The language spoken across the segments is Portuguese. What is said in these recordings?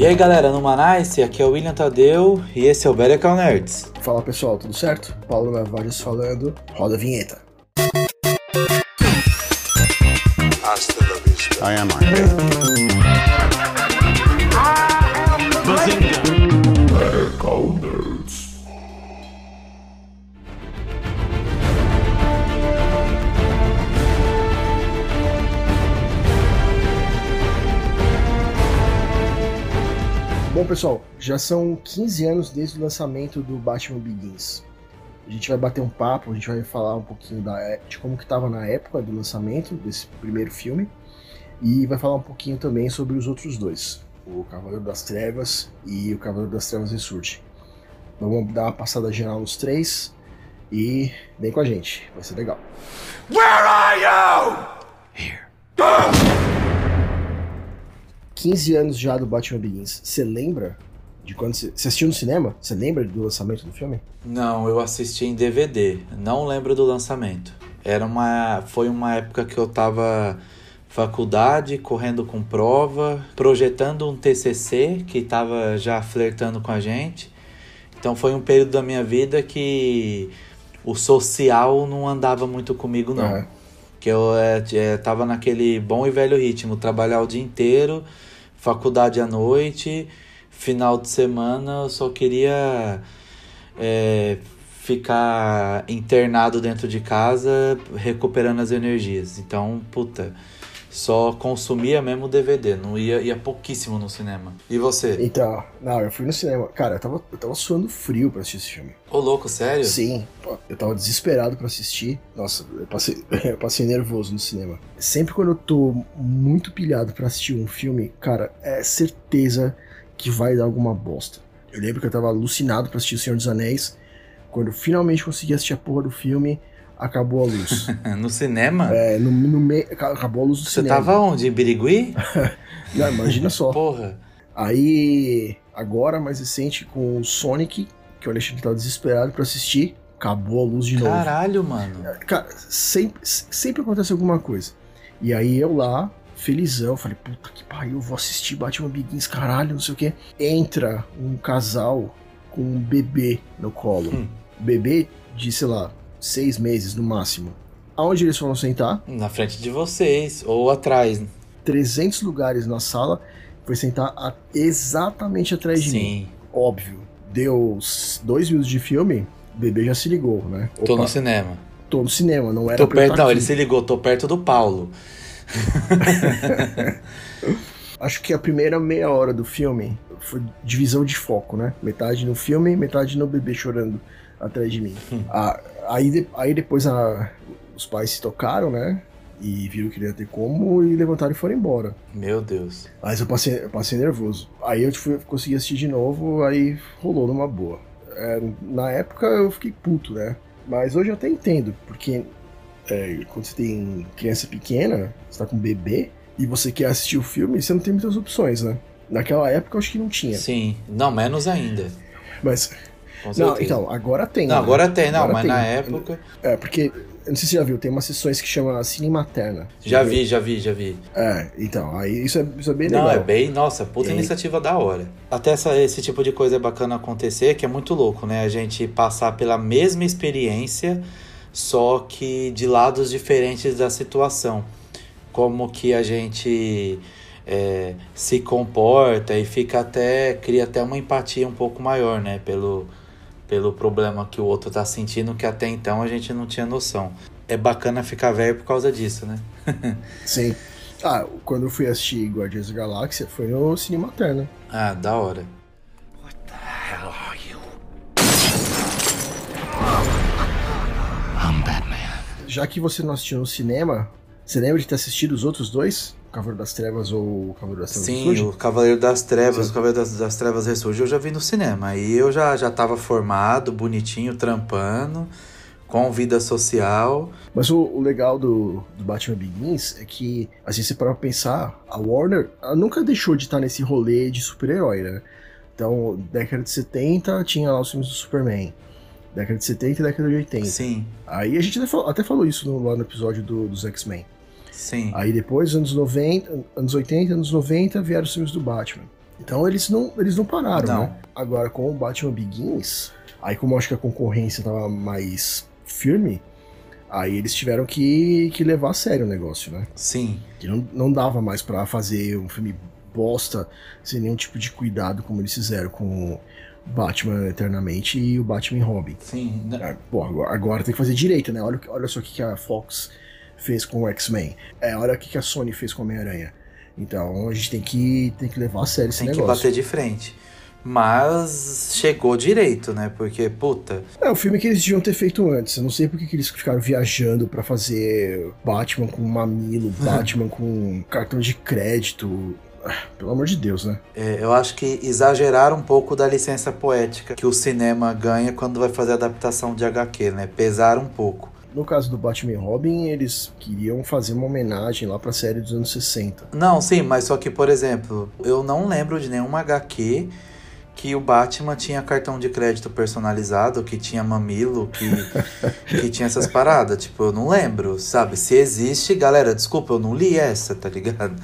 E aí galera, no Manice, aqui é o William Tadeu e esse é o Better Call Nerds. Fala pessoal, tudo certo? Paulo Navares falando, roda a vinheta. I am pessoal, já são 15 anos desde o lançamento do Batman Begins. A gente vai bater um papo, a gente vai falar um pouquinho da, é, de como que estava na época do lançamento desse primeiro filme e vai falar um pouquinho também sobre os outros dois, o Cavaleiro das Trevas e o Cavaleiro das Trevas Ressurge. Vamos dar uma passada geral nos três e vem com a gente, vai ser legal. Where are you? 15 anos já do Batman Begins. Você lembra de quando você, assistiu no cinema? Você lembra do lançamento do filme? Não, eu assisti em DVD, não lembro do lançamento. Era uma, foi uma época que eu tava faculdade, correndo com prova, projetando um TCC que tava já flertando com a gente. Então foi um período da minha vida que o social não andava muito comigo não. É. Que eu é, é, tava naquele bom e velho ritmo, trabalhar o dia inteiro, faculdade à noite, final de semana eu só queria é, ficar internado dentro de casa, recuperando as energias. Então, puta, só consumia mesmo DVD, não ia, ia pouquíssimo no cinema. E você? Então, não, eu fui no cinema. Cara, eu tava, eu tava suando frio pra assistir esse filme. Ô louco, sério? Sim, pô, eu tava desesperado pra assistir. Nossa, eu passei, eu passei nervoso no cinema. Sempre quando eu tô muito pilhado pra assistir um filme, cara, é certeza que vai dar alguma bosta. Eu lembro que eu tava alucinado pra assistir O Senhor dos Anéis. Quando eu finalmente consegui assistir a porra do filme, acabou a luz. no cinema? é, no, no meio. Acabou a luz do Você cinema. tava onde? Em Birigui? Não, imagina só. Porra. Aí, agora, mais recente, com o Sonic, que o Alexandre tava desesperado pra assistir, acabou a luz de novo. Caralho, mano. Cara, sempre, sempre acontece alguma coisa. E aí eu lá, felizão, falei, puta que pariu, eu vou assistir Batman Begins, caralho, não sei o que. Entra um casal com um bebê no colo. Hum. Bebê de, sei lá, seis meses no máximo. Aonde eles foram sentar? Na frente de vocês, ou atrás. 300 lugares na sala, foi sentar a- exatamente atrás de mim. Sim. Óbvio, deu dois minutos de filme, o bebê já se ligou, né? Tô Opa, no cinema. tô no cinema, não era Tô perto. tá Não, aqui. ele se ligou, tô perto do Paulo. Acho que a primeira meia hora do filme foi divisão de foco, né? Metade no filme, metade no bebê chorando atrás de mim. Hum. Aí, aí depois a- os pais se tocaram, né? E viram que não ia ter como e levantaram e foram embora. Meu Deus. Mas eu passei, eu passei nervoso. Aí eu fui, consegui assistir de novo, aí rolou numa boa. É, na época eu fiquei puto, né? Mas hoje eu até entendo, porque é, quando você tem criança pequena, você tá com um bebê, e você quer assistir o filme, você não tem muitas opções, né? Naquela época eu acho que não tinha. Sim. Não, menos ainda. Mas. Não, então, agora tem. Não, né? agora tem, não, Agora mas tem. na época. É, porque. Não sei se você já viu, tem umas sessões que chama Cine Materna. Já vi, já vi, já vi. É, então, aí isso é, isso é bem Não, legal. é bem, nossa, puta E- iniciativa da hora. Até essa, esse tipo de coisa é bacana acontecer, que é muito louco, né? A gente passar pela mesma experiência, só que de lados diferentes da situação. Como que a gente é, se comporta e fica até. cria até uma empatia um pouco maior, né? Pelo, pelo problema que o outro tá sentindo, que até então a gente não tinha noção. É bacana ficar velho por causa disso, né? Sim. Ah, quando eu fui assistir Guardiões da Galáxia, foi no Cine Materna. Ah, da hora. hell are you? I'm Batman. Já que você não assistiu no cinema, você lembra de ter assistido os outros dois? O Cavaleiro das Trevas ou o Cavaleiro das Trevas Sim, Ressurge? o Cavaleiro das Trevas, Sim. o Cavaleiro das, das Trevas Ressurge eu já vi no cinema. Aí eu já, já tava formado, bonitinho, trampando, com vida social. Mas o, o legal do, do Batman Begins é que, assim, você para pensar, a Warner nunca deixou de estar nesse rolê de super-herói, né? Então, década de 70 tinha lá os filmes do Superman. Década de 70 e década de 80. Sim, Aí a gente até falou, até falou isso no, lá no episódio do- dos X-Men. Sim. Aí depois, anos 90, anos 80, anos 90, vieram os filmes do Batman. Então eles não, eles não pararam, Não. né? Agora com o Batman Begins, aí como eu acho que a concorrência tava mais firme, aí eles tiveram que, que levar a sério o negócio, né? Sim. Que não, não dava mais pra fazer um filme bosta sem nenhum tipo de cuidado como eles fizeram com Batman Eternamente e o Batman Robin. Sim. N- Ah, Pô, agora, agora tem que fazer direito, né? Olha, olha só o que a Fox fez com o X-Men. É, olha o que que a Sony fez com o Homem-Aranha. Então a gente tem que, tem que levar a sério esse Tem que negócio. bater de frente. Mas chegou direito, né? Porque, puta, É o filme que eles deviam ter feito antes. Eu não sei por que que eles ficaram viajando pra fazer Batman com mamilo, Batman com cartão de crédito. Ah, Pelo amor de Deus, né? é, eu acho que exageraram um pouco da licença poética que o cinema ganha quando vai fazer adaptação de HQ, né? Pesaram um pouco. No caso do Batman e Robin, eles queriam fazer uma homenagem lá pra série dos anos 60. Não, sim, mas só que, por exemplo, eu não lembro de nenhuma HQ que o Batman tinha cartão de crédito personalizado, que tinha mamilo, que, que tinha essas paradas. Tipo, eu não lembro, sabe? Se existe, galera, desculpa, eu não li essa, tá ligado?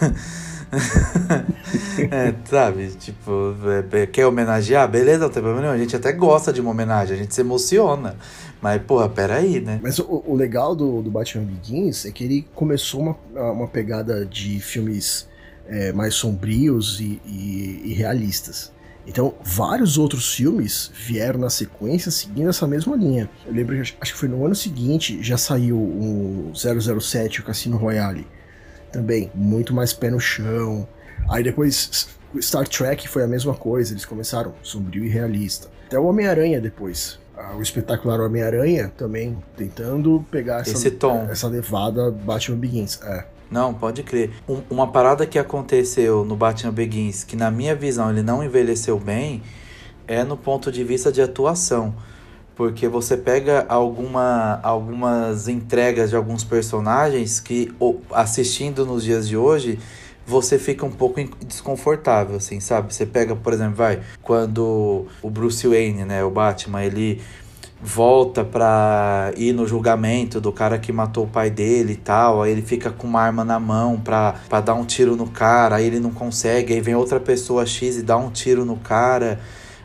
é, sabe? Tipo, é, é, quer homenagear? Beleza, não tem problema nenhum. A gente até gosta de uma homenagem, a gente se emociona. Mas, porra, peraí, né? Mas o, o legal do, do Batman Begins é que ele começou uma, uma pegada de filmes é, mais sombrios e, e- e realistas. Então, vários outros filmes vieram na sequência seguindo essa mesma linha. Eu lembro acho- que foi no ano seguinte já saiu o 007, o Cassino Royale. Também, muito mais pé no chão. Aí depois, Star Trek foi a mesma coisa, eles começaram sombrio e realista. Até o Homem-Aranha depois. Ah, O espetacular Homem-Aranha também tentando pegar essa, Esse tom. essa levada Batman Begins. É. Não, pode crer. Um- uma parada que aconteceu no Batman Begins, que na minha visão ele não envelheceu bem, é no ponto de vista de atuação. Porque você pega alguma, algumas entregas de alguns personagens que, assistindo nos dias de hoje, você fica um pouco desconfortável, assim, sabe? Você pega, por exemplo, vai, quando o Bruce Wayne, né, o Batman, ele volta pra ir no julgamento do cara que matou o pai dele e tal, aí ele fica com uma arma na mão pra, pra dar um tiro no cara, aí ele não consegue, aí vem outra pessoa X e dá um tiro no cara,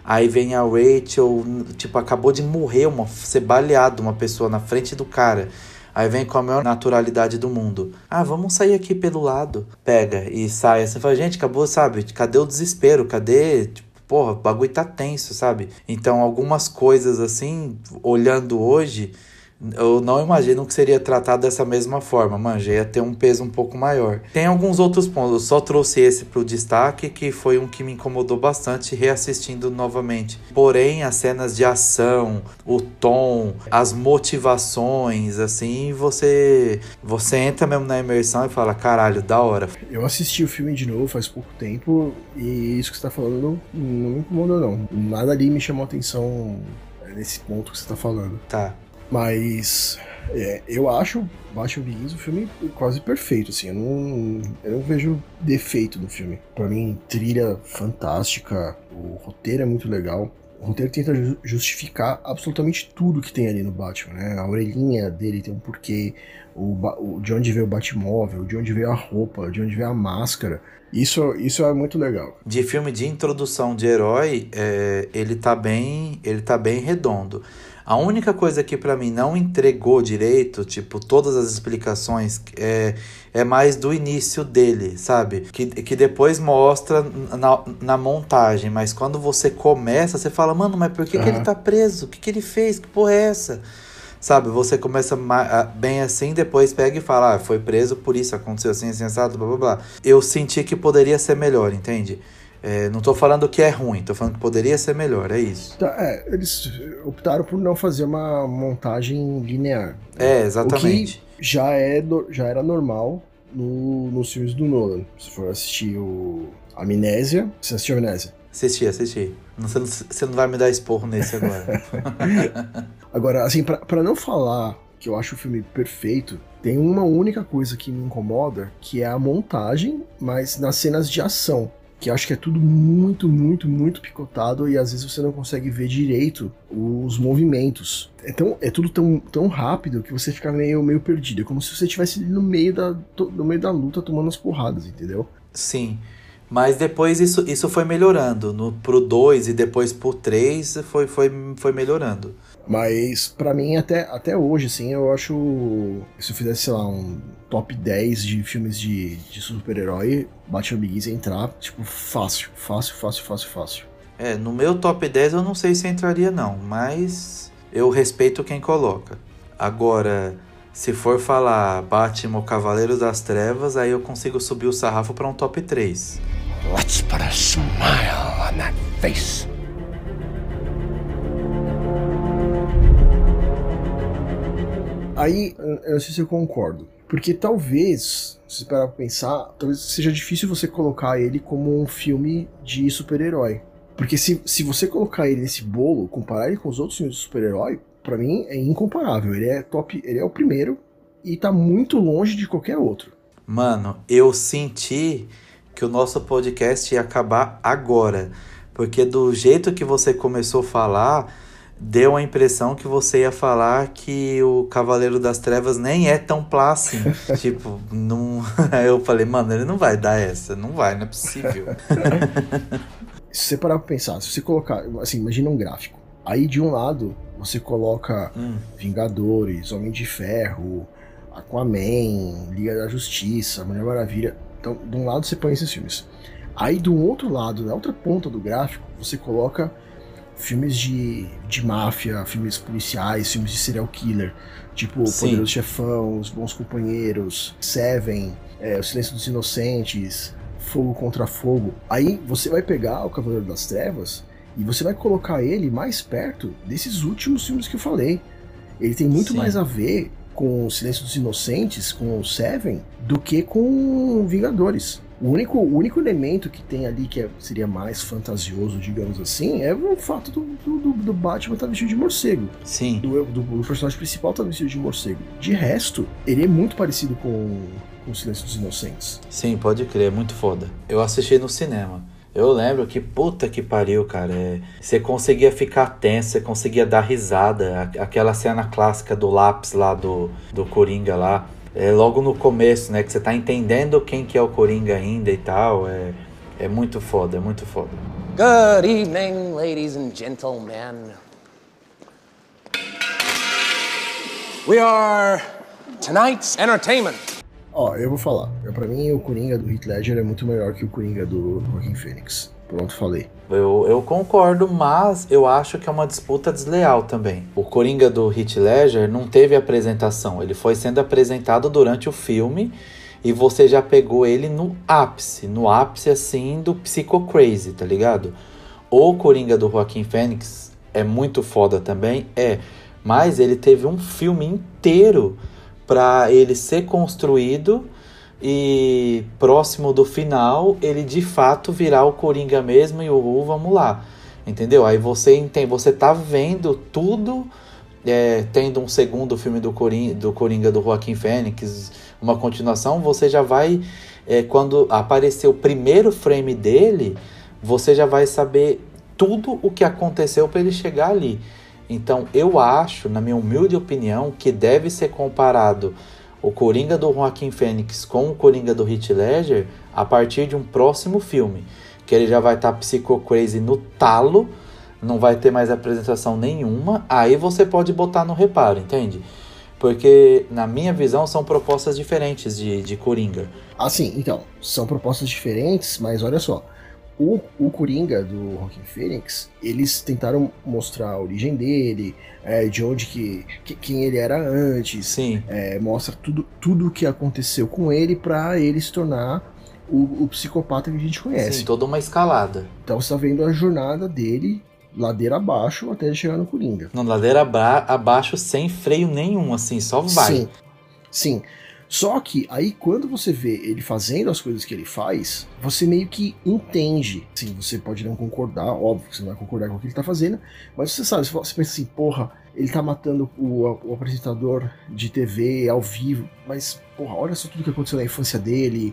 aí vem a Rachel, tipo, acabou de morrer, uma, ser baleado uma pessoa na frente do cara. Aí vem com a maior naturalidade do mundo. Ah, vamos sair aqui pelo lado. Pega e sai. Assim, fala, gente, acabou, sabe? Cadê o desespero? Cadê, tipo, porra, o bagulho tá tenso, sabe? Então, algumas coisas assim, olhando hoje, eu não imagino que seria tratado dessa mesma forma, manja, ia ter um peso um pouco maior. Tem alguns outros pontos, eu só trouxe esse pro destaque, que foi um que me incomodou bastante reassistindo novamente. Porém, as cenas de ação, o tom, as motivações, assim, você você entra mesmo na imersão e fala, caralho, da hora. Eu assisti o filme de novo faz pouco tempo e isso que você tá falando não, não me incomodou, não. Nada ali me chamou atenção é, nesse ponto que você tá falando. Tá. Mas é, eu acho Batman Begins um filme quase perfeito, assim. Eu não, eu não vejo defeito no filme. Pra mim, trilha fantástica, o roteiro é muito legal. O roteiro tenta ju- justificar absolutamente tudo que tem ali no Batman, né? A orelhinha dele tem um porquê, o, o- de onde veio o Batmóvel, de onde veio a roupa, de onde veio a máscara. Isso, isso é muito legal. de filme de introdução de herói, é, ele tá bem, ele tá bem redondo. A única coisa que pra mim não entregou direito, tipo, todas as explicações, é, é mais do início dele, sabe? Que, que depois mostra na, na montagem, mas quando você começa, você fala, mano, mas por que, que ele tá preso? O que, que ele fez? Que porra é essa? Sabe, você começa bem assim, depois pega e fala, ah, foi preso por isso, aconteceu assim, assim, assado, blá blá blá. Eu senti que poderia ser melhor, entende? É, não tô falando que é ruim, tô falando que poderia ser melhor, é isso. Tá, é, eles optaram por não fazer uma montagem linear. É, exatamente. já, é, já era normal no, nos filmes do Nolan. Se for assistir o Amnésia, você assistiu Amnésia? Assisti, assisti. Você, não, você não vai me dar esporro nesse agora. Agora, assim, pra não falar que eu acho o filme perfeito, tem uma única coisa que me incomoda, que é a montagem, mas nas cenas de ação. Que acho que é tudo muito, muito, muito picotado e às vezes você não consegue ver direito os movimentos. Então, é tudo tão, tão rápido que você fica meio, meio perdido. É como se você estivesse no meio, da, no meio da luta tomando as porradas, entendeu? Sim. Mas depois isso, isso foi melhorando. No, pro 2 e depois pro 3 foi, foi, foi melhorando. Mas pra mim, até, até hoje, assim, eu acho. Se eu fizesse, sei lá, um top 10 de filmes de, de super-herói, Batman Begins entrar, tipo, fácil. Fácil, fácil, fácil, fácil. É, no meu top 10 eu não sei se entraria não, mas eu respeito quem coloca. Agora, se for falar Batman ou Cavaleiro das Trevas, aí eu consigo subir o sarrafo para um top 3. Let's put a smile on that face. Aí, eu não sei se eu concordo. Porque talvez, se parar pra pensar, talvez seja difícil você colocar ele como um filme de super-herói. Porque se, se você colocar ele nesse bolo, comparar ele com os outros filmes de super-herói, para mim é incomparável. Ele é top, ele é o primeiro e tá muito longe de qualquer outro. Mano, eu senti que o nosso podcast ia acabar agora. Porque do jeito que você começou a falar, deu a impressão que você ia falar que o Cavaleiro das Trevas nem é tão plá assim. tipo, não. Aí eu falei, mano, ele não vai dar essa. Não vai, não é possível. Se você parar pra pensar, se você colocar, assim, imagina um gráfico. Aí de um lado você coloca Hum. Vingadores, Homem de Ferro, Aquaman, Liga da Justiça, Mulher Maravilha. Então, de um lado você põe esses filmes. Aí do outro lado, na outra ponta do gráfico, você coloca filmes de, de máfia, filmes policiais, filmes de serial killer, tipo O Sim. Poderoso Chefão, Os Bons Companheiros, Seven, é, O Silêncio dos Inocentes, Fogo contra Fogo. Aí você vai pegar o Cavaleiro das Trevas e você vai colocar ele mais perto desses últimos filmes que eu falei. Ele tem muito Sim. mais a ver com o Silêncio dos Inocentes, com o Seven, do que com Vingadores. O único, o único elemento que tem ali que é- seria mais fantasioso, digamos assim, é o fato do, do, do- Batman estar vestido de morcego. Sim. Do, do, do personagem principal estar vestido de morcego. De resto, ele é muito parecido com, com o Silêncio dos Inocentes. Sim, pode crer, é muito foda. Eu assisti no cinema. Eu lembro que puta que pariu, cara. é, Você conseguia ficar tenso, você conseguia dar risada. Aquela cena clássica do lápis lá do, do Coringa lá. É logo no começo, né? Que você tá entendendo quem que é o Coringa ainda e tal. É, é muito foda, é muito foda. Good evening, ladies and gentlemen. We are tonight's entertainment. Ó, eu vou falar. Pra mim, o Coringa do Heath Ledger é muito melhor que o Coringa do Joaquin Phoenix. Pronto, falei. Eu, eu concordo, mas eu acho que é uma disputa desleal também. O Coringa do Heath Ledger não teve apresentação, ele foi sendo apresentado durante o filme e você já pegou ele no ápice, no ápice assim do Psycho Crazy, tá ligado? O Coringa do Joaquim Fênix é muito foda também, é, mas ele teve um filme inteiro pra ele ser construído e próximo do final ele de fato virar o Coringa mesmo e o uh, vamos lá. Entendeu? Aí você entende, você tá vendo tudo é, tendo um segundo filme do Coringa, do Coringa do Joaquim Fênix, uma continuação, você já vai é, quando aparecer o primeiro frame dele, você já vai saber tudo o que aconteceu para ele chegar ali. Então, eu acho, na minha humilde opinião, que deve ser comparado o Coringa do Joaquim Fênix com o Coringa do Heath Ledger a partir de um próximo filme, que ele já vai estar Psycho Crazy no talo, não vai ter mais apresentação nenhuma, aí você pode botar no reparo, entende? Porque, na minha visão, são propostas diferentes de, de Coringa. Assim, então, são propostas diferentes, mas olha só. O, o Coringa do Joaquin Phoenix, eles tentaram mostrar a origem dele, é, de onde que, que- quem ele era antes, Sim, é, mostra tudo tudo o que aconteceu com ele pra ele se tornar o, o psicopata que a gente conhece. sim, toda uma escalada. Então você tá vendo a jornada dele ladeira abaixo até ele chegar no Coringa. Na ladeira abra- abaixo, sem freio nenhum, assim, só vai. Sim. Sim. Só que aí quando você vê ele fazendo as coisas que ele faz, você meio que entende. Sim, você pode não concordar, óbvio que você não vai concordar com o que ele tá fazendo, mas você sabe, você pensa assim, porra, ele tá matando o, o apresentador de TV ao vivo, mas, porra, olha só tudo que aconteceu na infância dele,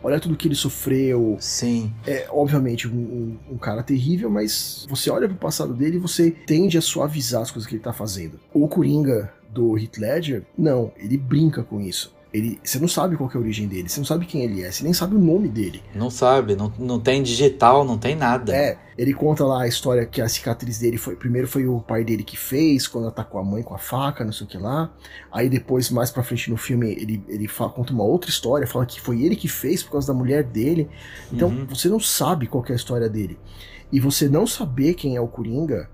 olha tudo que ele sofreu, Sim, é obviamente um, um- um cara terrível, mas você olha pro passado dele e você tende a suavizar as coisas que ele tá fazendo. O Coringa do Heath Ledger, não, ele brinca com isso. Ele, você não sabe qual é a origem dele, você não sabe quem ele é, você nem sabe o nome dele. Não sabe, não, não tem digital, não tem nada. É, ele conta lá a história que a cicatriz dele foi. Primeiro foi o pai dele que fez, quando atacou a mãe com a faca, não sei o que lá. Aí depois, mais pra frente no filme, ele, ele fala, conta uma outra história, fala que foi ele que fez por causa da mulher dele. Então Uhum. você não sabe qual é a história dele. E você não saber quem é o Coringa,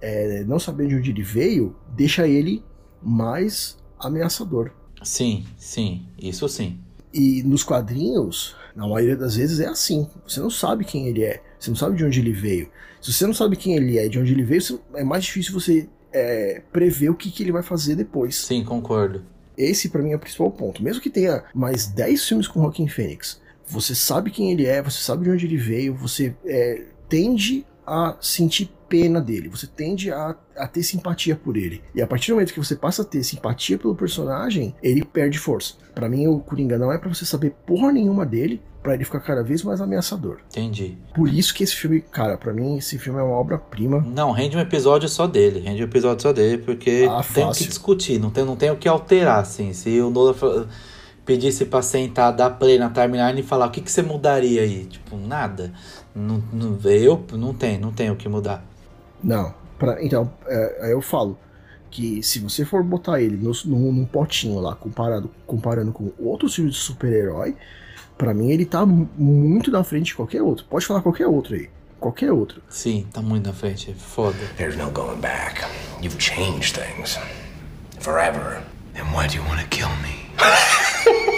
é, não saber de onde ele veio, deixa ele mais ameaçador. Sim, sim, isso sim. E nos quadrinhos, na maioria das vezes é assim. Você não sabe quem ele é, você não sabe de onde ele veio. Se você não sabe quem ele é, de onde ele veio, é mais difícil você é, prever o que, que ele vai fazer depois. Sim, concordo. Esse pra mim é o principal ponto. Mesmo que tenha mais 10 filmes com Joaquin Phoenix, você sabe quem ele é, você sabe de onde ele veio, você é, tende a sentir pena dele, você tende a, a ter simpatia por ele. E a partir do momento que você passa a ter simpatia pelo personagem, ele perde força. Pra mim, o Coringa não é pra você saber porra nenhuma dele, pra ele ficar cada vez mais ameaçador. Entendi. Por isso que esse filme, cara, pra mim esse filme é uma obra-prima. Não, rende um episódio só dele. Rende um episódio só dele, porque Ah, tem o que discutir, não tem, não tem o que alterar, assim. Se o Nolan pedisse pra sentar, dar play na timeline e falar o que, que você mudaria aí? Tipo, nada. Não, não, eu não tem, não tem o que mudar. Não, pra, então, é, aí eu falo que se você for botar ele no, num, num potinho lá, comparado, comparando com outros filmes de super-herói, pra mim ele tá mu- muito na frente de qualquer outro. Pode falar qualquer outro aí. Qualquer outro. Sim, tá muito na frente, foda. There's no going back. You've changed things. Forever. Then why do you want to kill me?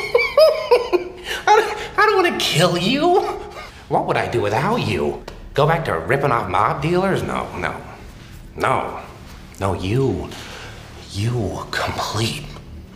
I don't want to kill you. What would I do without you? Go back to ripping off mob dealers? No, no. No. No, you. You complete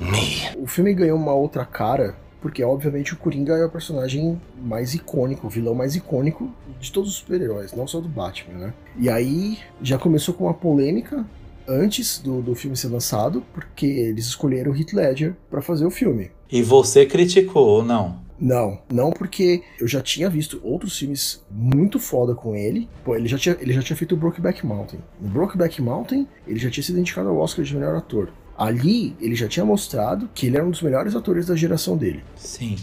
me. O filme ganhou uma outra cara, porque obviamente o Coringa é o personagem mais icônico, o vilão mais icônico de todos os super-heróis, não só do Batman, né? E aí já começou com uma polêmica antes do, do filme ser lançado, porque eles escolheram o Heath Ledger pra fazer o filme. E você criticou ou não? Não, não porque eu já tinha visto outros filmes muito foda com ele. Pô, ele já tinha, ele já tinha feito o Brokeback Mountain. No Brokeback Mountain, ele já tinha sido indicado ao Oscar de melhor ator. Ali, ele já tinha mostrado que ele era um dos melhores atores da geração dele. Sim.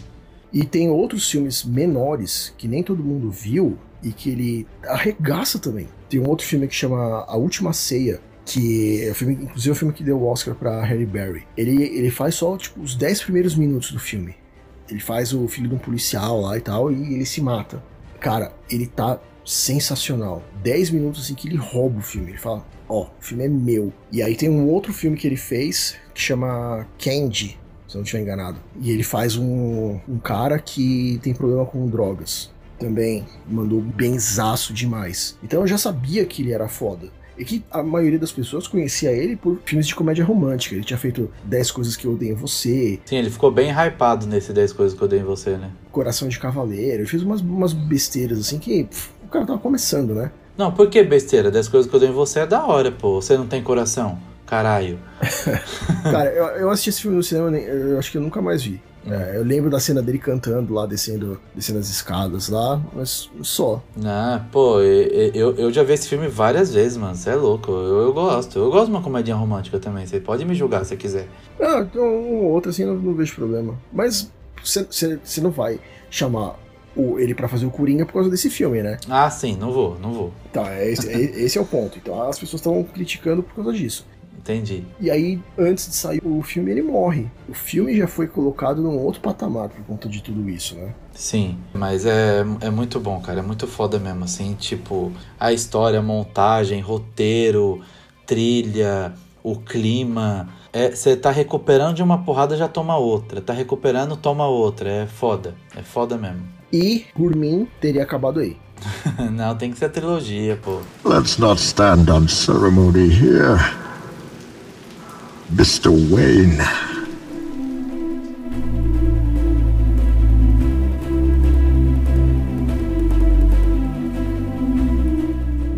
E tem outros filmes menores que nem todo mundo viu e que ele arregaça também. Tem um outro filme que chama A Última Ceia, que é o filme, inclusive é o filme que deu o Oscar pra Harry Berry. Ele, ele faz só tipo, os 10 primeiros minutos do filme. Ele faz o filho de um policial lá e tal, e ele se mata. Cara, ele tá sensacional. 10 minutos assim que ele rouba o filme. Ele fala: Ó, o filme é meu. E aí tem um outro filme que ele fez que chama Candy, se eu não estiver enganado. E ele faz um, um cara que tem problema com drogas. Também mandou benzaço demais. Então eu já sabia que ele era foda. E que a maioria das pessoas conhecia ele por filmes de comédia romântica. Ele tinha feito 10 coisas que eu odeio em você, Sim, ele ficou bem hypado nesse 10 coisas que eu dei em você, né? Coração de Cavaleiro. Ele fez umas, umas besteiras assim que pff, o cara tava começando, né? Não, por que besteira? 10 coisas que eu dei em você é da hora, pô. Você não tem coração? Caralho. Cara, eu, eu assisti esse filme no cinema, nem- eu acho que eu nunca mais vi. É, eu lembro da cena dele cantando lá, descendo, descendo as escadas lá, mas só. Ah, pô, eu, eu já vi esse filme várias vezes, mano. Você é louco. Eu, eu gosto. Eu gosto de uma comédia romântica também. Você pode me julgar se quiser. Ah, então um ou outro assim não, não vejo problema. Mas você não vai chamar o, ele pra fazer o Coringa por causa desse filme, né? Ah, sim, não vou, não vou. Tá, é esse, é- esse é o ponto. Então as pessoas estão criticando por causa disso. Entendi. E aí, antes de sair o filme, ele morre. O filme já foi colocado num outro patamar por conta de tudo isso, né? Sim, mas é, é muito bom, cara. É muito foda mesmo, assim. Tipo, a história, a montagem, roteiro, trilha, o clima. Você tá recuperando de uma porrada, já toma outra. Tá recuperando, toma outra. É foda. É foda mesmo. E, por mim, teria acabado aí. Não, tem que ser a trilogia, pô. Let's not stand on ceremony here. Mr. Wayne.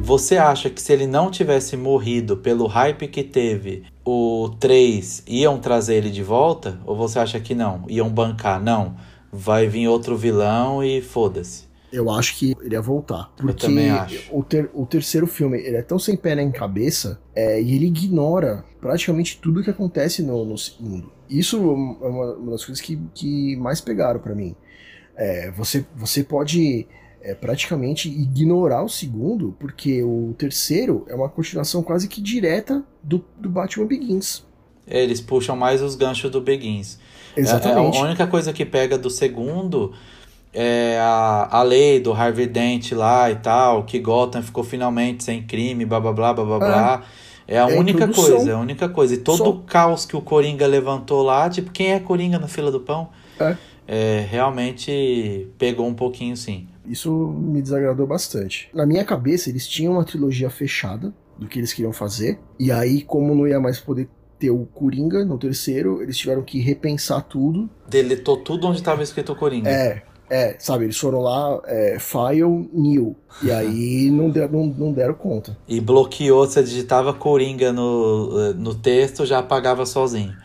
Você acha que se ele não tivesse morrido pelo hype que teve, o 3 iam trazer ele de volta? Ou você acha que não? Iam bancar? Não. Vai vir outro vilão e foda-se. Eu acho que ele ia voltar. Porque também acho. O, ter, o terceiro filme, ele é tão sem pé nem cabeça, é, e ele ignora praticamente tudo que acontece no, no segundo. Isso é uma, uma das coisas que, que mais pegaram para mim. É, você, você pode é, praticamente ignorar o segundo, porque o terceiro é uma continuação quase que direta do, do Batman Begins. Eles puxam mais os ganchos do Begins. Exatamente. É, a única coisa que pega do segundo é a, a lei do Harvey Dent lá e tal, que Gotham ficou finalmente sem crime, blá blá blá blá blá blá. É a É única coisa, é a única coisa. E todo Só. o caos que o Coringa levantou lá, tipo, quem é Coringa na fila do pão? É. É, realmente pegou um pouquinho sim. Isso me desagradou bastante. Na minha cabeça, eles tinham uma trilogia fechada do que eles queriam fazer. E aí, como não ia mais poder ter o Coringa no terceiro, eles tiveram que repensar tudo. Deletou tudo onde estava escrito Coringa. É, é, sabe, eles foram lá, é, file new. E aí não, der, não, não deram conta. E bloqueou, você digitava Coringa no, no texto, já apagava sozinho.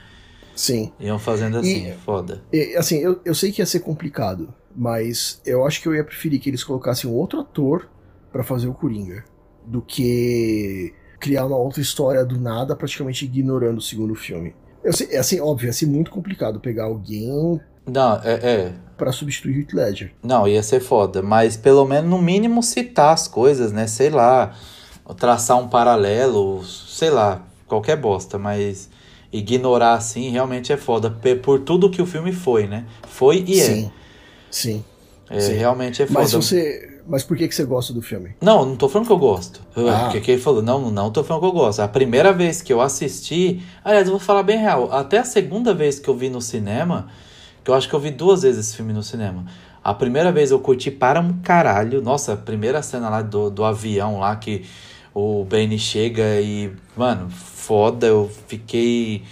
Sim. Iam fazendo assim, E- foda. E, assim, eu, eu sei que ia ser complicado, mas eu acho que eu ia preferir que eles colocassem um outro ator pra fazer o Coringa do que criar uma outra história do nada, praticamente ignorando o segundo filme. Eu sei, é assim, óbvio, ia ser muito complicado pegar alguém Não, é, é. pra substituir Heath Ledger. Não, ia ser foda. Mas pelo menos, no mínimo, citar as coisas, né? Sei lá. Traçar um paralelo, sei lá, qualquer bosta, mas ignorar assim realmente é foda. Por tudo que o filme foi, né? Foi e Sim, sim. é. é. sim. Realmente é foda. Mas você, mas por que que você gosta do filme? Não, não tô falando que eu gosto. Ah. Porque que ele falou, não, não tô falando que eu gosto. A primeira vez que eu assisti. Aliás, eu vou falar bem real. Até a segunda vez que eu vi no cinema, que eu acho que eu vi duas vezes esse filme no cinema. A primeira vez eu curti para um caralho. Nossa, a primeira cena lá do, do avião lá que o Benny chega e. Mano, foda. Eu fiquei.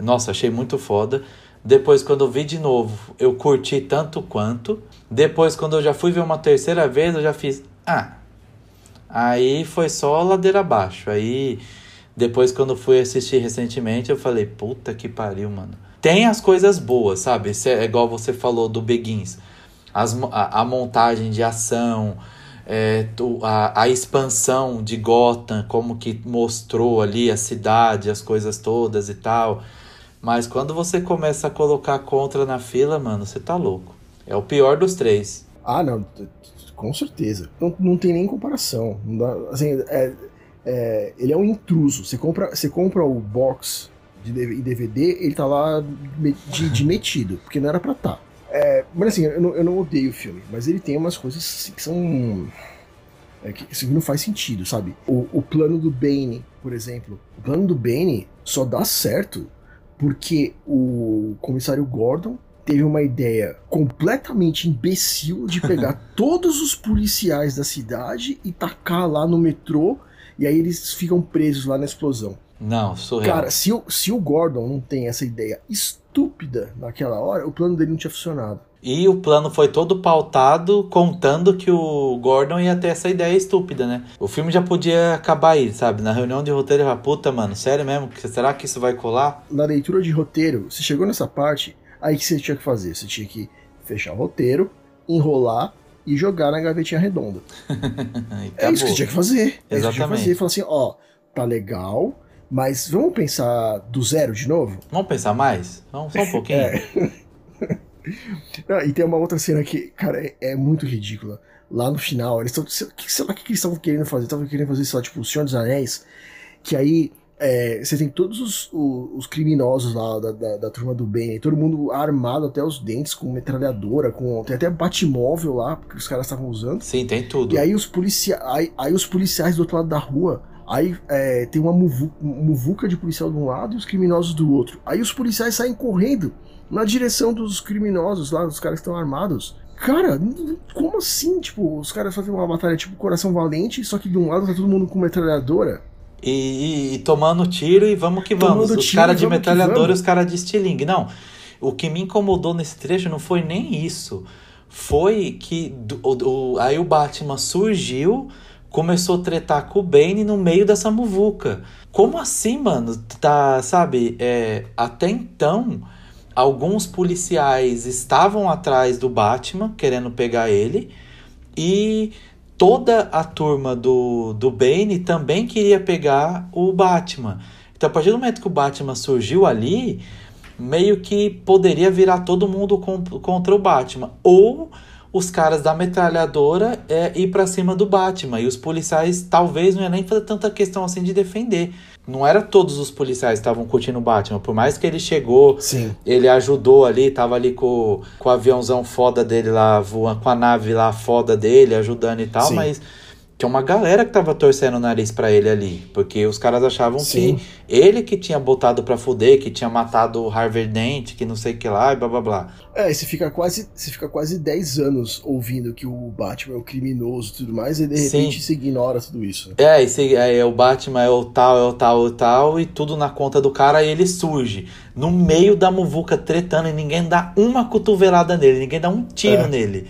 Nossa, achei muito foda. Depois, quando eu vi de novo, eu curti tanto quanto. Depois, quando eu já fui ver uma terceira vez, eu já fiz. Ah. Aí foi só ladeira abaixo. Aí, depois, quando fui assistir recentemente, eu falei: puta que pariu, mano. Tem as coisas boas, sabe? É igual você falou do Begins. As, a, a montagem de ação, é, a, a expansão de Gotham, como que mostrou ali a cidade, as coisas todas e tal. Mas quando você começa a colocar contra na fila, mano, você tá louco. É o pior dos três. Ah, não, com certeza. Não, não tem nem comparação. Dá- assim, é- é, ele é um intruso. Você compra, você compra o box em DVD, ele tá lá de, de metido, porque não era pra estar. mas assim, eu não, eu não odeio o filme, mas ele tem umas coisas assim, que são. É, que isso não faz sentido, sabe? O, o plano do Bane, por exemplo. O plano do Bane só dá certo porque o comissário Gordon teve uma ideia completamente imbecil de pegar todos os policiais da cidade e tacar lá no metrô, e aí eles ficam presos lá na explosão. Não, surreal. Cara, se o, se o Gordon não tem essa ideia estúpida naquela hora, o plano dele não tinha funcionado. E o plano foi todo pautado contando que o Gordon ia ter essa ideia estúpida, né? O filme já podia acabar aí, sabe? Na reunião de roteiro, eu falei, puta, mano, sério mesmo? Será que isso vai colar? Na leitura de roteiro, você chegou nessa parte, aí o que você tinha que fazer? Você tinha que fechar o roteiro, enrolar e jogar na gavetinha redonda. É isso que você tinha que fazer. É isso que você tinha que Exatamente. fazer. Falar assim, ó, tá legal, mas vamos pensar do zero de novo? Vamos pensar mais? Vamos só um pouquinho? É. Não, e tem uma outra cena que, cara, é, é muito ridícula. Lá no final, eles estão. Sei lá o que que eles estavam querendo fazer. Estavam querendo fazer, sei lá, tipo, o Senhor dos Anéis. Que aí é, você tem todos os, o- os criminosos lá da, da, da turma do bem, todo mundo armado até os dentes, com metralhadora, com. Tem até batimóvel lá, porque os caras estavam usando. Sim, tem tudo. E aí os, policia aí, aí os policiais do outro lado da rua, aí é, tem uma muvu muvuca de policial de um lado e os criminosos do outro. Aí os policiais saem correndo na direção dos criminosos lá, dos caras que estão armados. Cara, como assim? Tipo, os caras fazem uma batalha tipo Coração Valente, só que de um lado tá todo mundo com metralhadora. E, e- e tomando tiro e vamos que vamos. Tomando os caras de metralhadora e os caras de estilingue. Não. O que me incomodou nesse trecho não foi nem isso. Foi que do- o- aí o Batman surgiu, começou a tretar com o Bane no meio dessa muvuca. Como assim, mano? Tá, sabe? É, até então, alguns policiais estavam atrás do Batman, querendo pegar ele. e toda a turma do, do Bane também queria pegar o Batman. Então, a partir do momento que o Batman surgiu ali, meio que poderia virar todo mundo contra o Batman. Ou os caras da metralhadora é, ir para cima do Batman. E os policiais talvez não ia nem fazer tanta questão assim de defender. Não era todos os policiais que estavam curtindo o Batman. Por mais que ele chegou, Sim. ele ajudou ali, tava ali com, com o aviãozão foda dele lá, voando, com a nave lá foda dele, ajudando e tal, Sim. mas tinha uma galera que tava torcendo o nariz pra ele ali. Porque os caras achavam Sim. que ele que tinha botado pra fuder, que tinha matado o Harvey Dent, que não sei o que lá, e blá blá blá. É, você fica quase, você fica quase 10 anos ouvindo que o Batman é o criminoso e tudo mais, e de Sim. repente você ignora tudo isso. É, esse, é, o Batman é o tal, é o tal, é o tal, e tudo na conta do cara, e ele surge no meio da muvuca tretando e ninguém dá uma cotovelada nele, ninguém dá um tiro É. nele.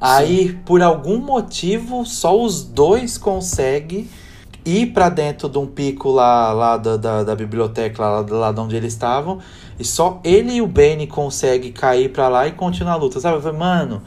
Aí, por algum motivo, só os dois conseguem ir pra dentro de um pico lá, lá da, da, da biblioteca, lá, lá de onde eles estavam, e só ele e o Benny conseguem cair pra lá e continuar a luta, sabe? Eu falei, mano,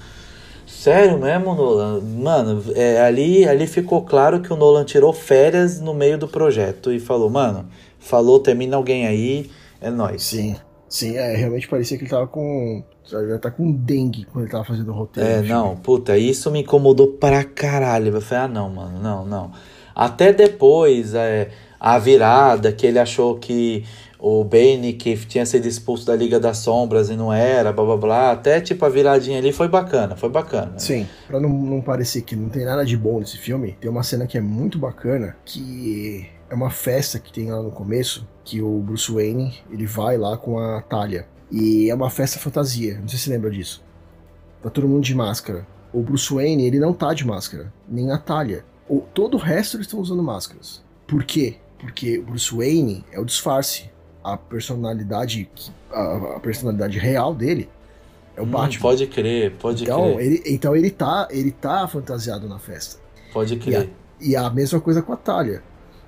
Sério mesmo, Nolan? Mano, é, ali, ali ficou claro que o Nolan tirou férias no meio do projeto e falou, mano, falou, termina alguém aí, é nóis. Sim. Sim, é, realmente parecia que ele tava com. Já tá com dengue quando ele tava fazendo o roteiro. É, do filme. não, puta, isso me incomodou pra caralho. Eu falei, ah, não, mano, não, não. Até depois, é, a virada, que ele achou que o Bane, que tinha sido expulso da Liga das Sombras e não era, blá blá blá. Até tipo a viradinha ali foi bacana, foi bacana. Sim, pra não, não parecer que não tem nada de bom nesse filme, tem uma cena que é muito bacana, que é uma festa que tem lá no começo, que o Bruce Wayne, ele vai lá com a Talia. E é uma festa fantasia, não sei se você lembra disso. Tá todo mundo de máscara. O Bruce Wayne, ele não tá de máscara, nem a Talia. O, todo o resto eles estão usando máscaras. Por quê? Porque o Bruce Wayne é o disfarce. A personalidade, a, a personalidade real dele é o Hum, Batman. pode crer, pode Então crer, ele, então ele tá, ele tá fantasiado na festa. pode crer. E a mesma coisa com a Talia,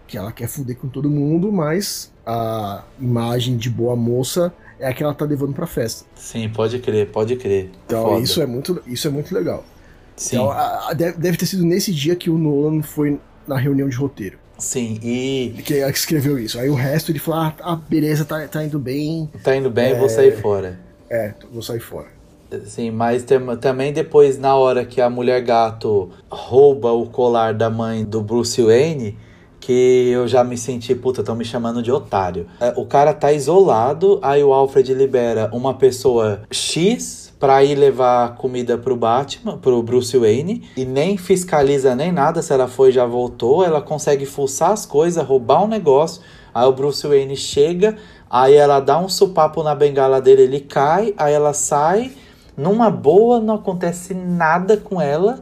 que ela quer fuder com todo mundo, mas a imagem de boa moça é a que ela tá levando pra festa. Sim, pode crer, pode crer. Então Foda. isso é muito, isso é muito legal. Sim, Então, a- a- deve, deve ter sido nesse dia que o Nolan foi na reunião de roteiro. sim, e Que ele escreveu isso. Aí o resto ele falou: ah, ah, beleza, tá, tá indo bem. tá indo bem, eu vou sair fora. É, vou sair fora. Sim, mas tem- também depois, na hora que a mulher gato rouba o colar da mãe do Bruce Wayne, que eu já me senti, puta, estão me chamando de otário. É, O cara tá isolado, aí o Alfred libera uma pessoa X pra ir levar comida pro Batman, pro Bruce Wayne, e nem fiscaliza nem nada se ela foi já voltou, ela consegue fuçar as coisas, roubar um negócio, aí o Bruce Wayne chega, aí ela dá um supapo na bengala dele, ele cai, aí ela sai, numa boa, não acontece nada com ela,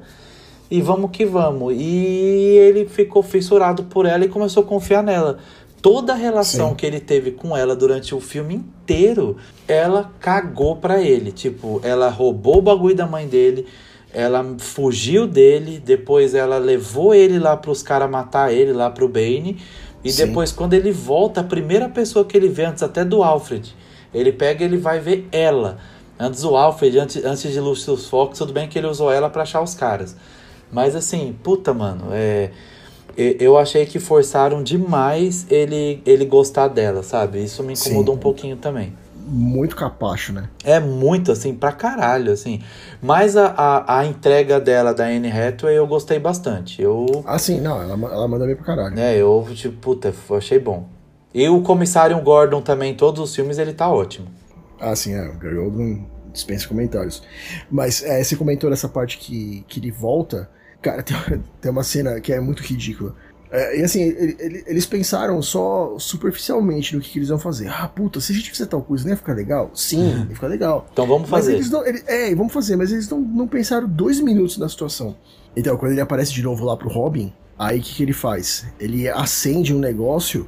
e vamos que vamos. E ele ficou fissurado por ela e começou a confiar nela. Toda a relação Sim. que ele teve com ela durante o filme inteiro, ela cagou pra ele. Tipo, ela roubou o bagulho da mãe dele, ela fugiu dele, depois ela levou ele lá pros caras matar ele, lá pro Bane. E Sim. depois, quando ele volta, a primeira pessoa que ele vê, antes até do Alfred, ele pega e ele vai ver ela. Antes o Alfred, antes, antes de Lucius Fox, tudo bem que ele usou ela pra achar os caras. Mas assim, puta, mano, é, eu achei que forçaram demais ele, ele gostar dela, sabe? Isso me incomodou Sim. um pouquinho também. Muito capacho, né? É muito, assim, pra caralho, assim. Mas a, a, a entrega dela, da Anne Hathaway, eu gostei bastante. Eu, Ah, sim, não, ela, ela manda bem pra caralho. né, eu, tipo, puta, achei bom. E o Comissário Gordon também, todos os filmes, ele tá ótimo. Ah, sim, é. O Gary Oldman dispensa comentários. Mas é, você comentou nessa parte que, que ele volta. Cara, tem, tem uma cena que é muito ridícula. É, e assim, ele- ele- eles pensaram só superficialmente no que, que eles iam fazer. Ah, puta, se a gente fizer tal coisa, não ia ficar legal? Sim, ia ficar legal. Então vamos Mas fazer. eles não. ele- é, vamos fazer, mas eles não, não pensaram dois minutos na situação. Então, quando ele aparece de novo lá pro Robin, aí o que, que ele faz? Ele acende um negócio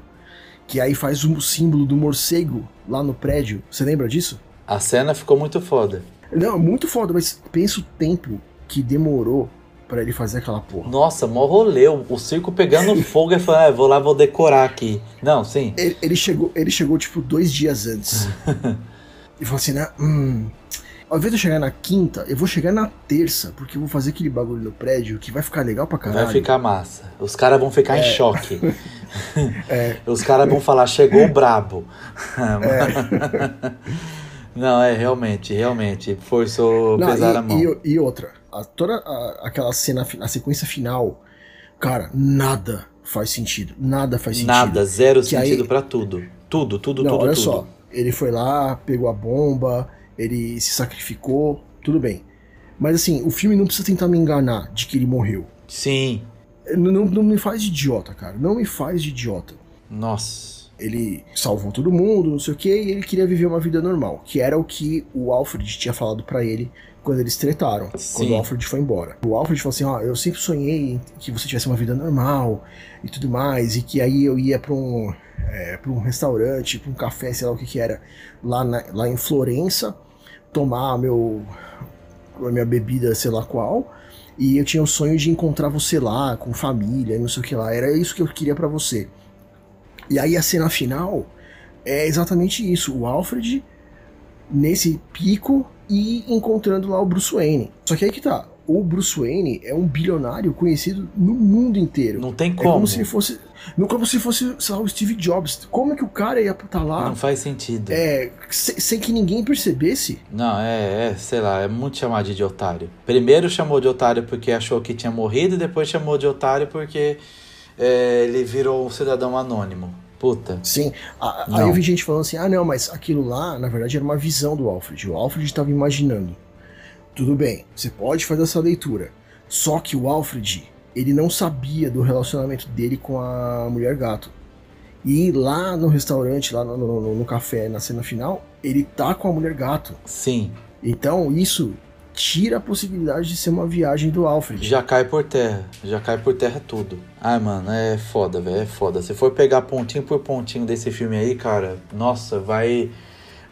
que aí faz o símbolo do morcego lá no prédio. Você lembra disso? A cena ficou muito foda. Não, muito foda, mas pensa o tempo que demorou pra ele fazer aquela porra. Nossa, mó rolê. O, circo pegando fogo e falando, ah, vou lá, vou decorar aqui. Não, sim. Ele, ele chegou, ele chegou tipo dois dias antes. e falou assim, né? Hum, ao invés de eu chegar na quinta, eu vou chegar na terça, porque eu vou fazer aquele bagulho no prédio que vai ficar legal pra caralho. Vai ficar massa. Os caras vão ficar É. em choque. Os caras vão falar, chegou o brabo. Não, é, realmente, realmente. Forçou Não, pesar e, a mão. e- e outra, a- toda a- aquela cena, a sequência final, cara, nada faz sentido. Nada faz sentido. Nada, zero Que aí- sentido pra tudo. Tudo, tudo, Não, tudo, olha tudo. só. Ele foi lá, pegou a bomba, ele se sacrificou, tudo bem. Mas assim, o filme não precisa tentar me enganar de que ele morreu. Sim. Não, não, me faz de idiota, cara. Não me faz de idiota. Nossa. Ele salvou todo mundo, não sei o que, e ele queria viver uma vida normal, que era o que o Alfred tinha falado pra ele quando eles tretaram, Sim. quando o Alfred foi embora. O Alfred falou assim: Ó, eu sempre sonhei que você tivesse uma vida normal e tudo mais, e que aí eu ia pra um, é, pra um restaurante, pra um café, sei lá o que que era, lá, na- lá em Florença, tomar meu, a minha bebida, sei lá qual. E eu tinha o sonho de encontrar você lá, com família, e não sei o que lá. Era isso que eu queria pra você. E aí a cena final é exatamente isso. O Alfred nesse pico e encontrando lá o Bruce Wayne. Só que aí que tá. O Bruce Wayne é um bilionário conhecido no mundo inteiro. Não tem É como. como se fosse. Não como se fosse, sei lá, o Steve Jobs. Como é que o cara ia estar lá Não faz sentido. é, se- sem que ninguém percebesse? Não, é, é, sei lá, é muito chamado de otário. Primeiro chamou de otário porque achou que tinha morrido, e depois chamou de otário porque é, ele virou um cidadão anônimo. Puta. Sim. A-. Aí eu vi gente falando assim: ah, não, mas aquilo lá, na verdade, era uma visão do Alfred. O Alfred estava imaginando. Tudo bem, você pode fazer essa leitura. Só que o Alfred, ele não sabia do relacionamento dele com a mulher gato. E lá no restaurante, lá no, no- no café, na cena final, ele tá com a mulher gato. Sim, Então isso tira a possibilidade de ser uma viagem do Alfred. já cai por terra. Já cai por terra tudo. Ai, mano, é foda, velho. É foda. Se for pegar pontinho por pontinho desse filme aí, cara, nossa, vai.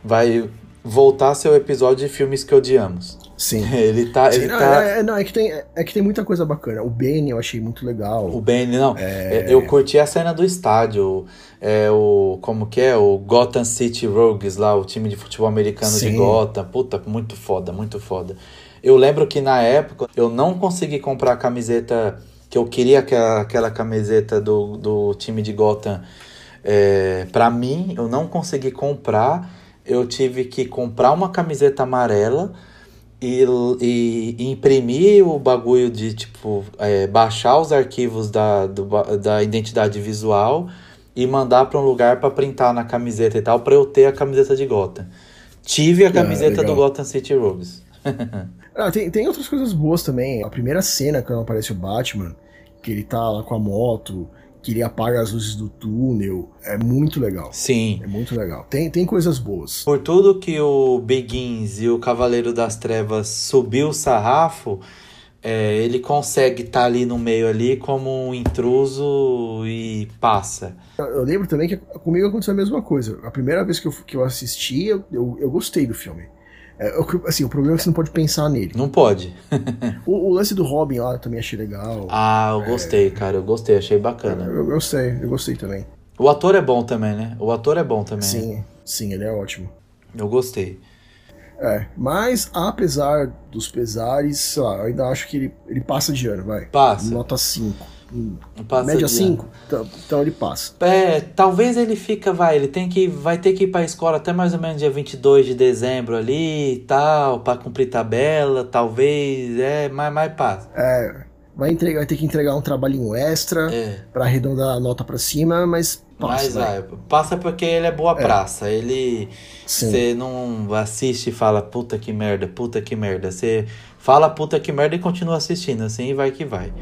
Vai voltar o episódio de filmes que odiamos. Sim. Ele tá. Sim, Ele não, tá... é, é- não, é que tem, é que tem muita coisa bacana. O Bane eu achei muito legal. O Ben, não. É, Eu curti a cena do estádio. É o. Como que é? O Gotham City Rogues lá, o time de futebol americano de Sim. Gotham. Puta, muito foda, muito foda. Eu lembro que na época eu não consegui comprar a camiseta. Que eu queria aquela, aquela camiseta do, do time de Gotham. É, pra mim, eu não consegui comprar. Eu tive que comprar uma camiseta amarela e, e, e imprimir o bagulho de, tipo, é, baixar os arquivos da, do da identidade visual e mandar para um lugar para printar na camiseta e tal, para eu ter a camiseta de Gotham. Tive a camiseta do legal. Gotham City Rogues. Ah, tem, tem outras coisas boas também. A primeira cena, quando aparece o Batman, que ele tá lá com a moto, que ele apaga as luzes do túnel, é muito legal. Sim. É muito legal. Tem, tem coisas boas. Por tudo que o Begins e o Cavaleiro das Trevas subiu o sarrafo, é, ele consegue estar ali no meio ali como um intruso e passa. Eu, eu lembro também que comigo aconteceu a mesma coisa. A primeira vez que eu, que eu assisti, eu, eu, eu gostei do filme. É, assim, o problema é que você não pode pensar nele. Não pode. O, o lance do Robin lá eu também achei legal. Ah, eu gostei, cara. Eu gostei, achei bacana. eu, eu gostei, eu gostei também. O ator é bom também, né? O ator é bom também. Sim, sim, ele é ótimo. Eu gostei. É, mas apesar dos pesares, sei lá, eu ainda acho que ele, ele passa de ano, vai. Passa. Nota 5. Média de 5? Então, então ele passa. É, talvez ele fica, vai, ele tem que, vai ter que ir pra escola até mais ou menos dia 22 de dezembro ali e tal, pra cumprir tabela, talvez, é, mas, mas passa. É, vai, entregar, vai ter que entregar um trabalhinho extra É, pra arredondar a nota pra cima, mas passa. mas vai. passa porque ele é boa praça, ele, você não assiste e fala, puta que merda, puta que merda, você fala puta que merda e continua assistindo, assim, e vai que vai.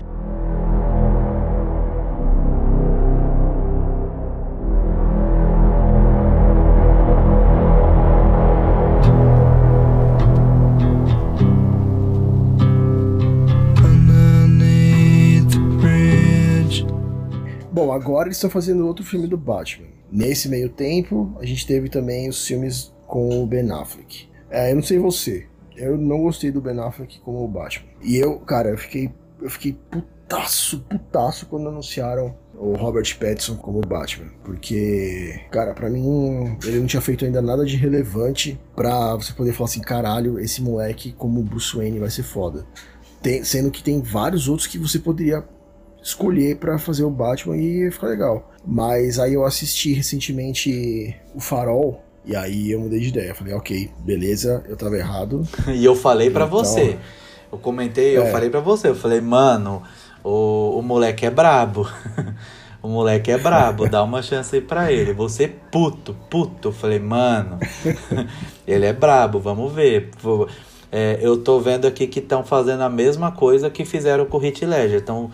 Agora eles estão fazendo outro filme do Batman. Nesse meio tempo, a gente teve também os filmes com o Ben Affleck. É, eu não sei você, eu não gostei do Ben Affleck como o Batman. E eu, cara, eu fiquei, eu fiquei putaço, putaço quando anunciaram o Robert Pattinson como Batman, porque, cara, para mim ele não tinha feito ainda nada de relevante para você poder falar assim, caralho, esse moleque como Bruce Wayne vai ser foda. Tem, sendo que tem vários outros que você poderia escolher para fazer o Batman e ia ficar legal. Mas aí eu assisti recentemente o Farol e aí eu mudei de ideia. Falei, ok, beleza, eu tava errado. e eu falei para Então, você. Eu comentei, eu É. falei para você. Eu falei, mano, o, o moleque é brabo. o moleque é brabo, dá uma chance aí pra ele. Você puto, puto. Eu falei, mano, ele é brabo, vamos ver. É, eu tô vendo aqui que estão fazendo a mesma coisa que fizeram com o Heath Ledger. Estão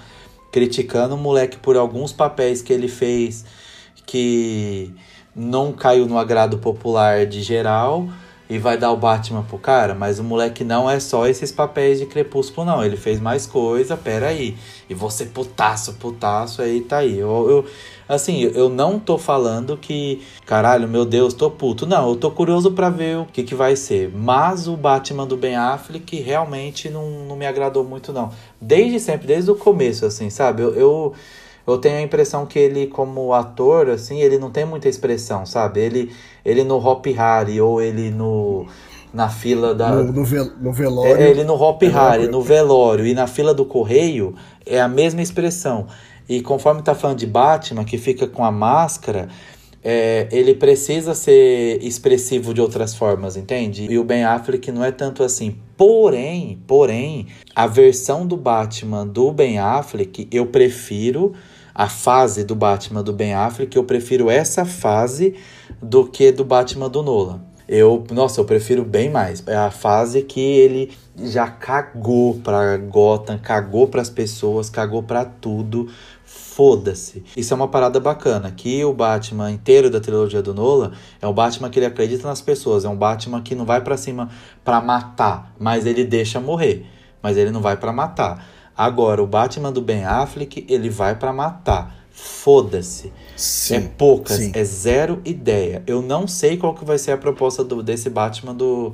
criticando o moleque por alguns papéis que ele fez que não caiu no agrado popular de geral e vai dar o Batman pro cara, mas o moleque não é só esses papéis de crepúsculo, não. Ele fez mais coisa, pera aí. E você putaço, putaço, aí tá aí. Eu, eu- assim, eu não tô falando que, caralho, meu Deus, tô puto. Não, eu tô curioso pra ver o que, que vai ser. Mas o Batman do Ben Affleck realmente não, não me agradou muito, não. Desde sempre, desde o começo, assim, sabe? Eu, eu, eu tenho a impressão que ele, como ator, assim, ele não tem muita expressão, sabe? Ele, ele no Hop Harry ou ele no na fila da. No, no, vel- no velório. É, ele no Hop É, Harry, no velório e na fila do correio é a mesma expressão. E conforme tá falando de Batman, que fica com a máscara, é, ele precisa ser expressivo de outras formas, entende? E o Ben Affleck não é tanto assim. Porém, porém, a versão do Batman do Ben Affleck, eu prefiro a fase do Batman do Ben Affleck, eu prefiro essa fase do que do Batman do Nolan. Eu, nossa, eu prefiro bem mais. É a fase que ele já cagou pra Gotham, cagou pras pessoas, cagou pra tudo. Foda-se. Isso é uma parada bacana. Que o Batman inteiro da trilogia do Nolan é um Batman que ele acredita nas pessoas. É um Batman que não vai pra cima pra matar, mas ele deixa morrer. Mas ele não vai pra matar. Agora, o Batman do Ben Affleck, ele vai pra matar. Foda-se. É poucas, sim. é zero ideia. Eu não sei qual que vai ser a proposta do, desse Batman do,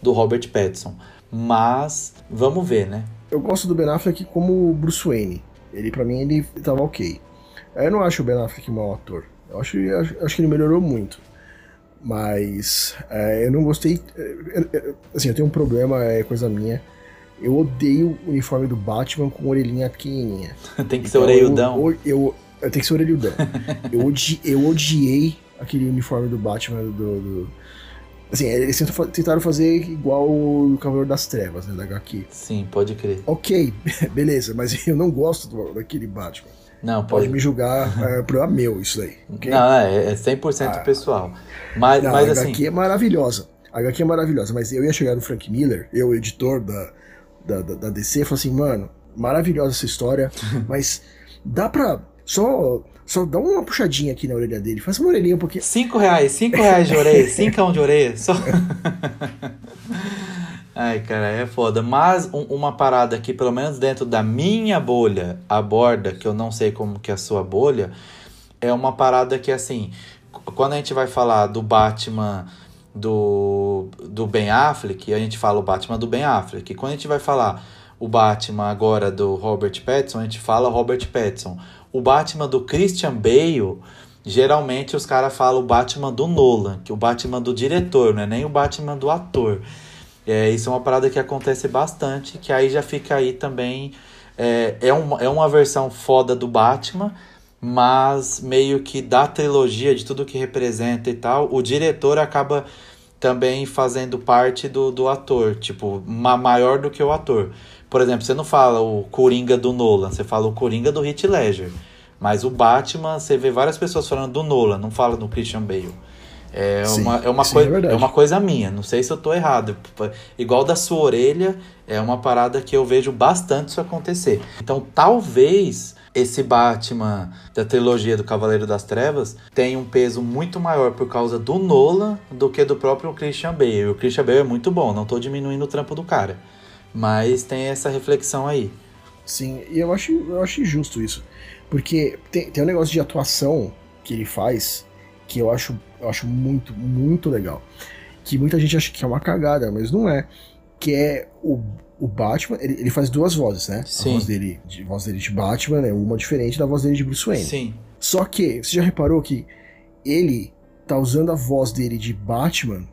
do Robert Pattinson. Mas vamos ver, né? Eu gosto do Ben Affleck como Bruce Wayne. Ele, pra mim, ele tava ok. Eu não acho o Ben Affleck um mau ator. Eu acho, acho, acho que ele melhorou muito. Mas é, eu não gostei. é, é, é, assim, eu tenho um problema, é coisa minha. Eu odeio o uniforme do Batman com orelhinha pequenininha. Tem que ser Então, orelhudão. Eu, eu, eu tenho que ser orelhudão. eu, odi, eu odiei aquele uniforme do Batman do. do- assim, eles tentaram fazer igual o Cavaleiro das Trevas, né? Da HQ. Sim, pode crer. Ok, beleza, mas eu não gosto do- daquele Batman. Não, Pode pode. me julgar, é problema meu isso aí, ok? Não, é, é 100% pessoal. Mas, Não, mas a assim, HQ é maravilhosa. A HQ é maravilhosa, mas eu ia chegar no Frank Miller, eu, editor da, da, da, da DC, e falar assim, mano, maravilhosa essa história, mas dá pra só, só dar uma puxadinha aqui na orelha dele, faz uma orelhinha um pouquinho. 5 reais, 5 reais de orelha, 5 de orelha, só. Ai, cara, é foda. Mas um- uma parada que, pelo menos dentro da minha bolha, aborda, que eu não sei como que é a sua bolha, é uma parada que, assim, quando a gente vai falar do Batman do, do Ben Affleck, a gente fala o Batman do Ben Affleck. Quando a gente vai falar o Batman agora do Robert Pattinson, a gente fala Robert Pattinson. O Batman do Christian Bale, geralmente os caras falam o Batman do Nolan, que é o Batman do diretor, não é nem o Batman do ator. É, isso é uma parada que acontece bastante, que aí já fica aí também. É, é, uma, é uma versão foda do Batman, mas meio que da trilogia, de tudo que representa e tal, o diretor acaba também fazendo parte do, do ator, tipo, ma maior do que o ator. Por exemplo, você não fala o Coringa do Nolan, você fala o Coringa do Heath Ledger. Mas o Batman, você vê várias pessoas falando do Nolan, não fala do Christian Bale. É Sim, uma, é, uma sim, coi- é é uma coisa minha, não sei se eu tô errado. Igual da sua orelha, é uma parada que eu vejo bastante isso acontecer. Então, talvez esse Batman da trilogia do Cavaleiro das Trevas tenha um peso muito maior por causa do Nolan do que do próprio Christian Bale. O Christian Bale é muito bom, não tô diminuindo o trampo do cara. Mas tem essa reflexão aí. Sim, e eu acho, eu acho injusto isso. Porque tem, tem um negócio de atuação que ele faz que eu acho, eu acho muito, muito legal. Que muita gente acha que é uma cagada, mas não é. Que é o, o Batman, ele, ele faz duas vozes, né? Sim. A voz dele, de, voz dele de Batman é uma diferente da voz dele de Bruce Wayne. Sim. Só que, você já reparou que ele tá usando a voz dele de Batman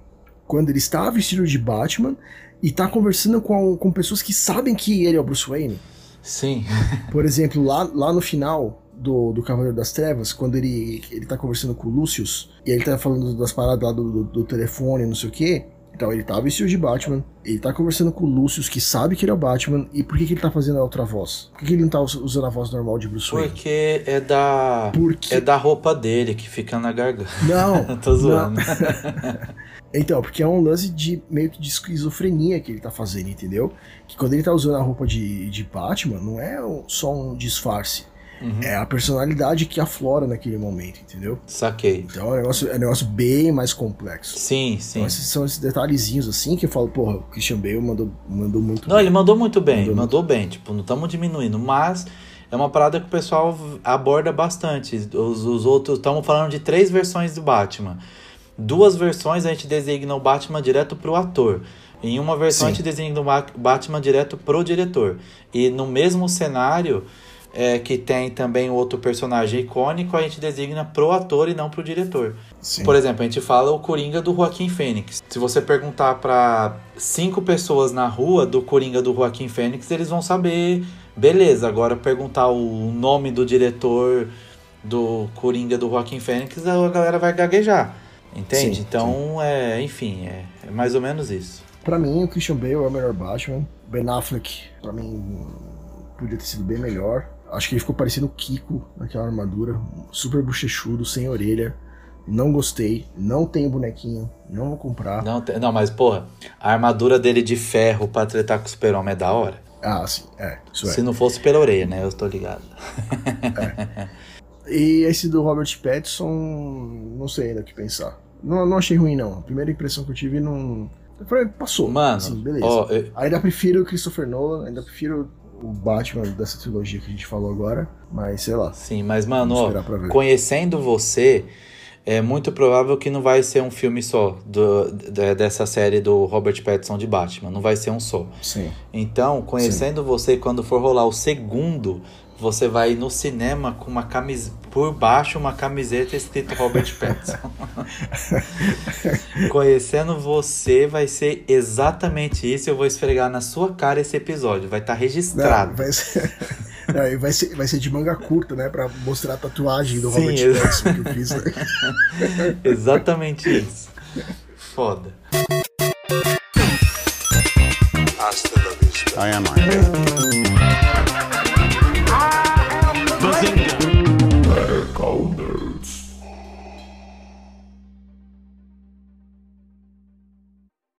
quando ele está vestido de Batman e tá conversando com, com pessoas que sabem que ele é o Bruce Wayne? Sim. Por exemplo, lá, lá no final do, do Cavaleiro das Trevas, quando ele, ele tá conversando com o Lucius, e ele tá falando das paradas lá do, do, do telefone, não sei o que. Então ele tá vestido de Batman, ele tá conversando com o Lucius, que sabe que ele é o Batman, e por que, que ele tá fazendo a outra voz? Por que, que ele não tá us- usando a voz normal de Bruce Wayne? Porque é da. Porque- É da roupa dele que fica na garganta. Não, Tô zoando. Então, porque é um lance de meio que de esquizofrenia que ele tá fazendo, entendeu? Que quando ele tá usando a roupa de, de Batman, não é só um disfarce. Uhum. É a personalidade que aflora naquele momento, entendeu? Saquei. Então é um negócio, é um negócio bem mais complexo. Sim, sim. Então, esses são esses detalhezinhos assim que eu falo, porra, o Christian Bale mandou, mandou muito Não, ele mandou muito bem, Mandou mandou, bem, tipo, não estamos diminuindo, mas é uma parada que o pessoal aborda bastante. Os, os outros, estamos falando de três versões do Batman. Duas versões a gente designa o Batman direto pro ator. Em uma versão Sim. a gente designa o Ma- Batman direto pro diretor. E no mesmo cenário é, que tem também outro personagem icônico, a gente designa pro ator e não pro diretor. Sim. Por exemplo, a gente fala o Coringa do Joaquim Fênix. Se você perguntar pra cinco pessoas na rua do Coringa do Joaquim Fênix, eles vão saber, beleza. Agora perguntar o nome do diretor do Coringa do Joaquim Fênix, a galera vai gaguejar. Entende? Sim, então, é, enfim, é, é mais ou menos isso. Pra mim, o Christian Bale é o melhor Batman. Ben Affleck, pra mim, podia ter sido bem melhor. Acho que ele ficou parecendo o Kiko naquela armadura, super bochechudo, sem orelha. Não gostei, não tenho bonequinho, não vou comprar. Não, não, mas porra, a armadura dele de ferro pra tretar com o super-homem é da hora. Ah, sim, é, isso é. Se não fosse pela orelha, né? Eu tô ligado. E esse do Robert Pattinson, não sei ainda o que pensar. Não, não achei ruim, não. A primeira impressão que eu tive não. Eu falei, passou. Mano, assim, beleza. ó, eu- Ainda prefiro o Christopher Nolan, ainda prefiro o Batman dessa trilogia que a gente falou agora, mas sei lá. Sim, mas, mano, conhecendo você, é muito provável que não vai ser um filme só do, de- dessa série do Robert Pattinson de Batman. Não vai ser um só. Sim. Então, conhecendo você, quando for rolar o segundo, você vai no cinema com uma camiseta. Por baixo, uma camiseta escrito Robert Pattinson. Conhecendo você, vai ser exatamente isso. Eu vou esfregar na sua cara esse episódio. Vai estar registrado. Não, vai, ser... Não, vai, ser, vai ser de manga curta, né? Pra mostrar a tatuagem do Sim, Robert exa- Pattinson que eu fiz. né? Exatamente isso. Foda. I am Iron Man.